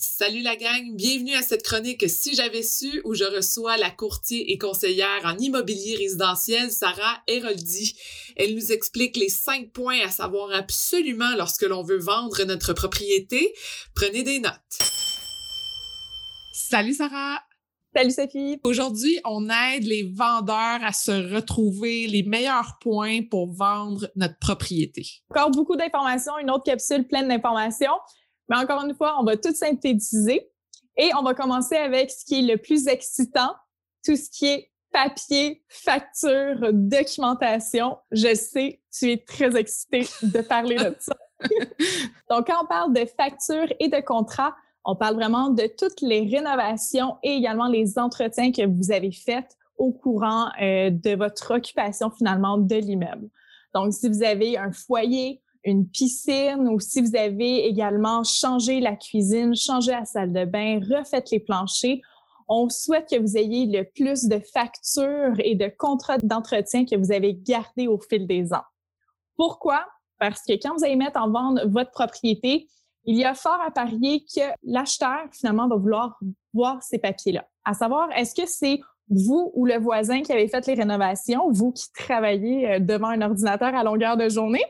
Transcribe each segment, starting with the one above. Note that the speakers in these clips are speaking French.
Salut la gang, bienvenue à cette chronique Si j'avais su où je reçois la courtier et conseillère en immobilier résidentiel Sarah Héroldi. Elle nous explique les cinq points à savoir absolument lorsque l'on veut vendre notre propriété. Prenez des notes. Salut Sarah. Salut Sophie. Aujourd'hui, on aide les vendeurs à se retrouver les meilleurs points pour vendre notre propriété. Encore beaucoup d'informations, une autre capsule pleine d'informations. Mais encore une fois, on va tout synthétiser et on va commencer avec ce qui est le plus excitant, tout ce qui est papier, facture, documentation. Je sais, tu es très excité de parler de ça. Donc, quand on parle de facture et de contrat, on parle vraiment de toutes les rénovations et également les entretiens que vous avez faits au courant euh, de votre occupation finalement de l'immeuble. Donc, si vous avez un foyer, une piscine ou si vous avez également changé la cuisine, changé la salle de bain, refait les planchers, on souhaite que vous ayez le plus de factures et de contrats d'entretien que vous avez gardés au fil des ans. Pourquoi? Parce que quand vous allez mettre en vente votre propriété, il y a fort à parier que l'acheteur, finalement, va vouloir voir ces papiers-là. À savoir, est-ce que c'est vous ou le voisin qui avez fait les rénovations, vous qui travaillez euh, devant un ordinateur à longueur de journée,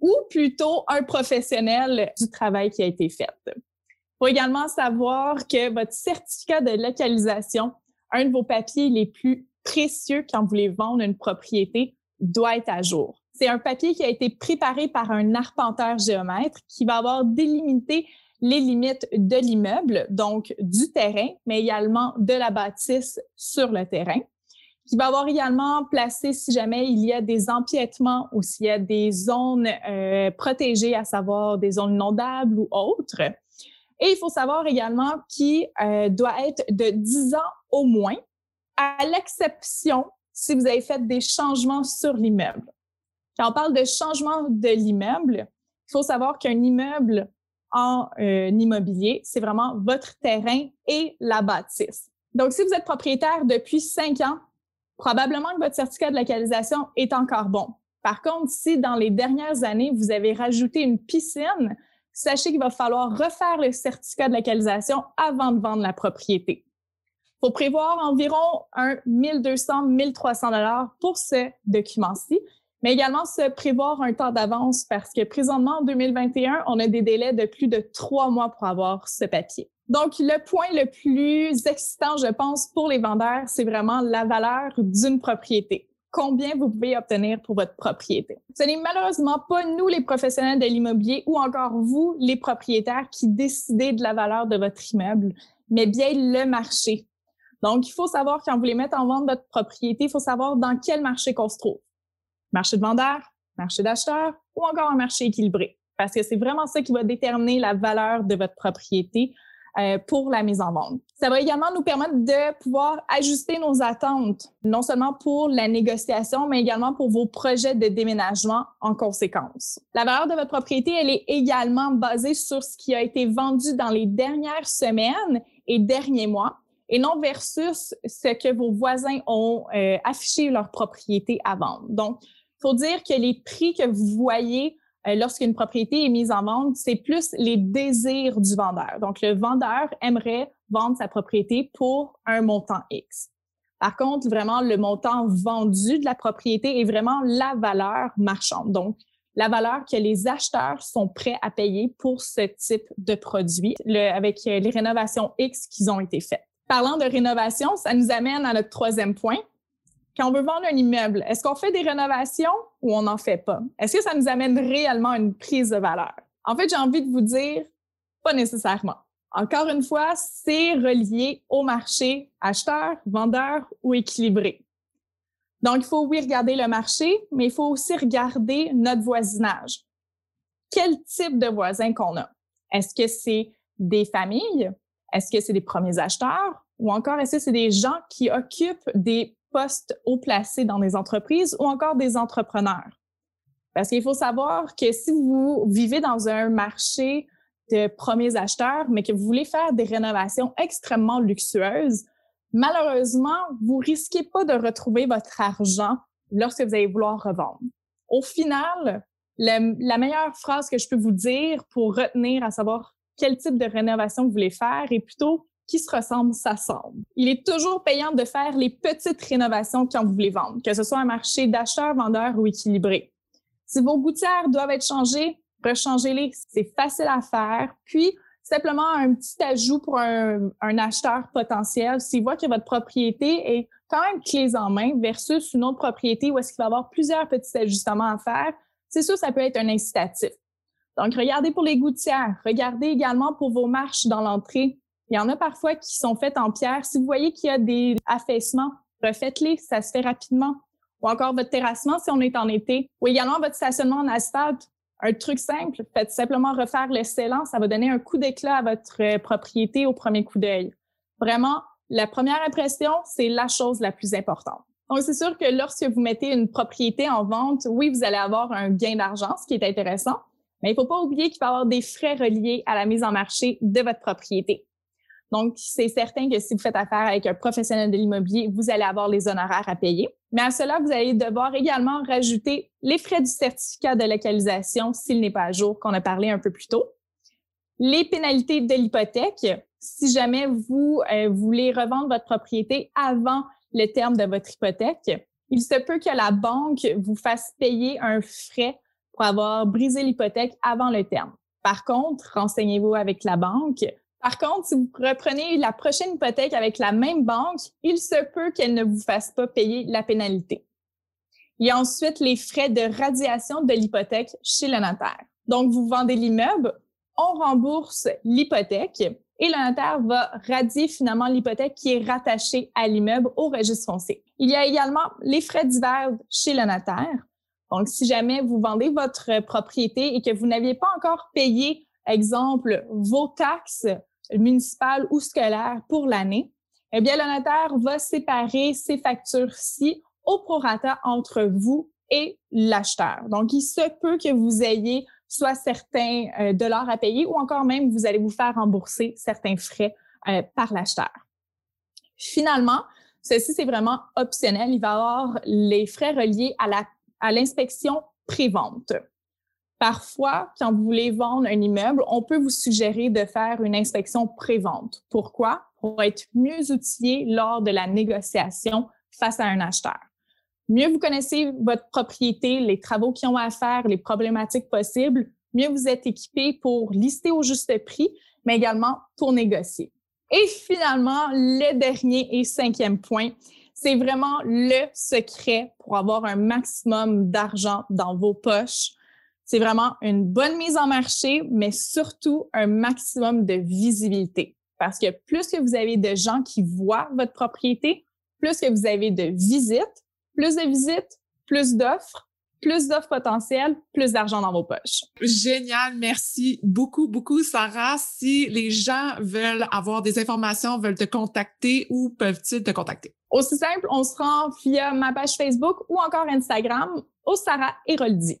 ou plutôt un professionnel du travail qui a été fait. Il faut également savoir que votre certificat de localisation, un de vos papiers les plus précieux quand vous voulez vendre une propriété, doit être à jour. C'est un papier qui a été préparé par un arpenteur géomètre qui va avoir délimité les limites de l'immeuble, donc du terrain, mais également de la bâtisse sur le terrain qui va avoir également placé si jamais il y a des empiètements ou s'il y a des zones euh, protégées, à savoir des zones inondables ou autres. Et il faut savoir également qu'il euh, doit être de 10 ans au moins, à l'exception si vous avez fait des changements sur l'immeuble. Quand on parle de changement de l'immeuble, il faut savoir qu'un immeuble en euh, immobilier, c'est vraiment votre terrain et la bâtisse. Donc, si vous êtes propriétaire depuis cinq ans, probablement que votre certificat de localisation est encore bon. Par contre, si dans les dernières années, vous avez rajouté une piscine, sachez qu'il va falloir refaire le certificat de localisation avant de vendre la propriété. Il faut prévoir environ un 1200, 1300 dollars pour ce document-ci, mais également se prévoir un temps d'avance parce que présentement, en 2021, on a des délais de plus de trois mois pour avoir ce papier. Donc, le point le plus excitant, je pense, pour les vendeurs, c'est vraiment la valeur d'une propriété. Combien vous pouvez obtenir pour votre propriété? Ce n'est malheureusement pas nous, les professionnels de l'immobilier, ou encore vous, les propriétaires, qui décidez de la valeur de votre immeuble, mais bien le marché. Donc, il faut savoir, quand vous voulez mettre en vente votre propriété, il faut savoir dans quel marché qu'on se trouve. Marché de vendeurs, marché d'acheteurs ou encore un marché équilibré. Parce que c'est vraiment ça qui va déterminer la valeur de votre propriété euh, pour la mise en vente. Ça va également nous permettre de pouvoir ajuster nos attentes, non seulement pour la négociation, mais également pour vos projets de déménagement en conséquence. La valeur de votre propriété, elle est également basée sur ce qui a été vendu dans les dernières semaines et derniers mois et non versus ce que vos voisins ont euh, affiché leur propriété à vendre. Donc, faut dire que les prix que vous voyez euh, lorsqu'une propriété est mise en vente, c'est plus les désirs du vendeur. Donc, le vendeur aimerait vendre sa propriété pour un montant X. Par contre, vraiment, le montant vendu de la propriété est vraiment la valeur marchande. Donc, la valeur que les acheteurs sont prêts à payer pour ce type de produit avec euh, les rénovations X qui ont été faites. Parlant de rénovation, ça nous amène à notre troisième point, quand on veut vendre un immeuble, est-ce qu'on fait des rénovations ou on n'en fait pas? Est-ce que ça nous amène réellement une prise de valeur? En fait, j'ai envie de vous dire, pas nécessairement. Encore une fois, c'est relié au marché acheteur, vendeur ou équilibré. Donc, il faut, oui, regarder le marché, mais il faut aussi regarder notre voisinage. Quel type de voisins qu'on a? Est-ce que c'est des familles? Est-ce que c'est des premiers acheteurs? Ou encore, est-ce que c'est des gens qui occupent des postes haut placés dans des entreprises ou encore des entrepreneurs? Parce qu'il faut savoir que si vous vivez dans un marché de premiers acheteurs, mais que vous voulez faire des rénovations extrêmement luxueuses, malheureusement, vous risquez pas de retrouver votre argent lorsque vous allez vouloir revendre. Au final, la, meilleure phrase que je peux vous dire pour retenir à savoir quel type de rénovation vous voulez faire et plutôt qui se ressemble s'assemble. Il est toujours payant de faire les petites rénovations quand vous voulez vendre, que ce soit un marché d'acheteurs, vendeurs ou équilibré. Si vos gouttières doivent être changées, rechangez-les. C'est facile à faire. Puis, simplement un petit ajout pour un, acheteur potentiel. S'il voit que votre propriété est quand même clés en main versus une autre propriété où est-ce qu'il va y avoir plusieurs petits ajustements à faire, c'est sûr, ça peut être un incitatif. Donc, regardez pour les gouttières. Regardez également pour vos marches dans l'entrée. Il y en a parfois qui sont faites en pierre. Si vous voyez qu'il y a des affaissements, refaites-les, ça se fait rapidement. Ou encore votre terrassement si on est en été. Ou également votre stationnement en asphalte. Un truc simple, faites simplement refaire le scellant, ça va donner un coup d'éclat à votre euh, propriété au premier coup d'œil. Vraiment, la première impression, c'est la chose la plus importante. Donc, c'est sûr que lorsque vous mettez une propriété en vente, oui, vous allez avoir un gain d'argent, ce qui est intéressant, mais il ne faut pas oublier qu'il va y avoir des frais reliés à la mise en marché de votre propriété. Donc, c'est certain que si vous faites affaire avec un professionnel de l'immobilier, vous allez avoir les honoraires à payer. Mais à cela, vous allez devoir également rajouter les frais du certificat de localisation s'il n'est pas à jour, qu'on a parlé un peu plus tôt. Les pénalités de l'hypothèque, si jamais vous euh, voulez revendre votre propriété avant le terme de votre hypothèque, il se peut que la banque vous fasse payer un frais pour avoir brisé l'hypothèque avant le terme. Par contre, renseignez-vous avec la banque. Par contre, si vous reprenez la prochaine hypothèque avec la même banque, il se peut qu'elle ne vous fasse pas payer la pénalité. Il y a ensuite les frais de radiation de l'hypothèque chez le notaire. Donc, vous vendez l'immeuble, on rembourse l'hypothèque et le notaire va radier finalement l'hypothèque qui est rattachée à l'immeuble au registre foncier. Il y a également les frais divers chez le notaire. Donc, si jamais vous vendez votre propriété et que vous n'aviez pas encore payé, exemple, vos taxes municipale ou scolaire pour l'année, eh bien, le notaire va séparer ces factures-ci au prorata entre vous et l'acheteur. Donc, il se peut que vous ayez soit certains euh, dollars à payer ou encore même vous allez vous faire rembourser certains frais euh, par l'acheteur. Finalement, ceci, c'est vraiment optionnel. Il va y avoir les frais reliés à l'inspection à pré-vente. Parfois, quand vous voulez vendre un immeuble, on peut vous suggérer de faire une inspection pré-vente. Pourquoi? Pour être mieux outillé lors de la négociation face à un acheteur. Mieux vous connaissez votre propriété, les travaux qui ont à faire, les problématiques possibles, mieux vous êtes équipé pour lister au juste prix, mais également pour négocier. Et finalement, le dernier et cinquième point, c'est vraiment le secret pour avoir un maximum d'argent dans vos poches c'est vraiment une bonne mise en marché, mais surtout un maximum de visibilité. Parce que plus que vous avez de gens qui voient votre propriété, plus que vous avez de visites, plus de visites, plus d'offres, plus d'offres potentielles, plus d'argent dans vos poches. Génial, merci beaucoup, beaucoup, Sarah. Si les gens veulent avoir des informations, veulent te contacter, où peuvent-ils te contacter? Aussi simple, on se rend via ma page Facebook ou encore Instagram au Sarah Héroldi.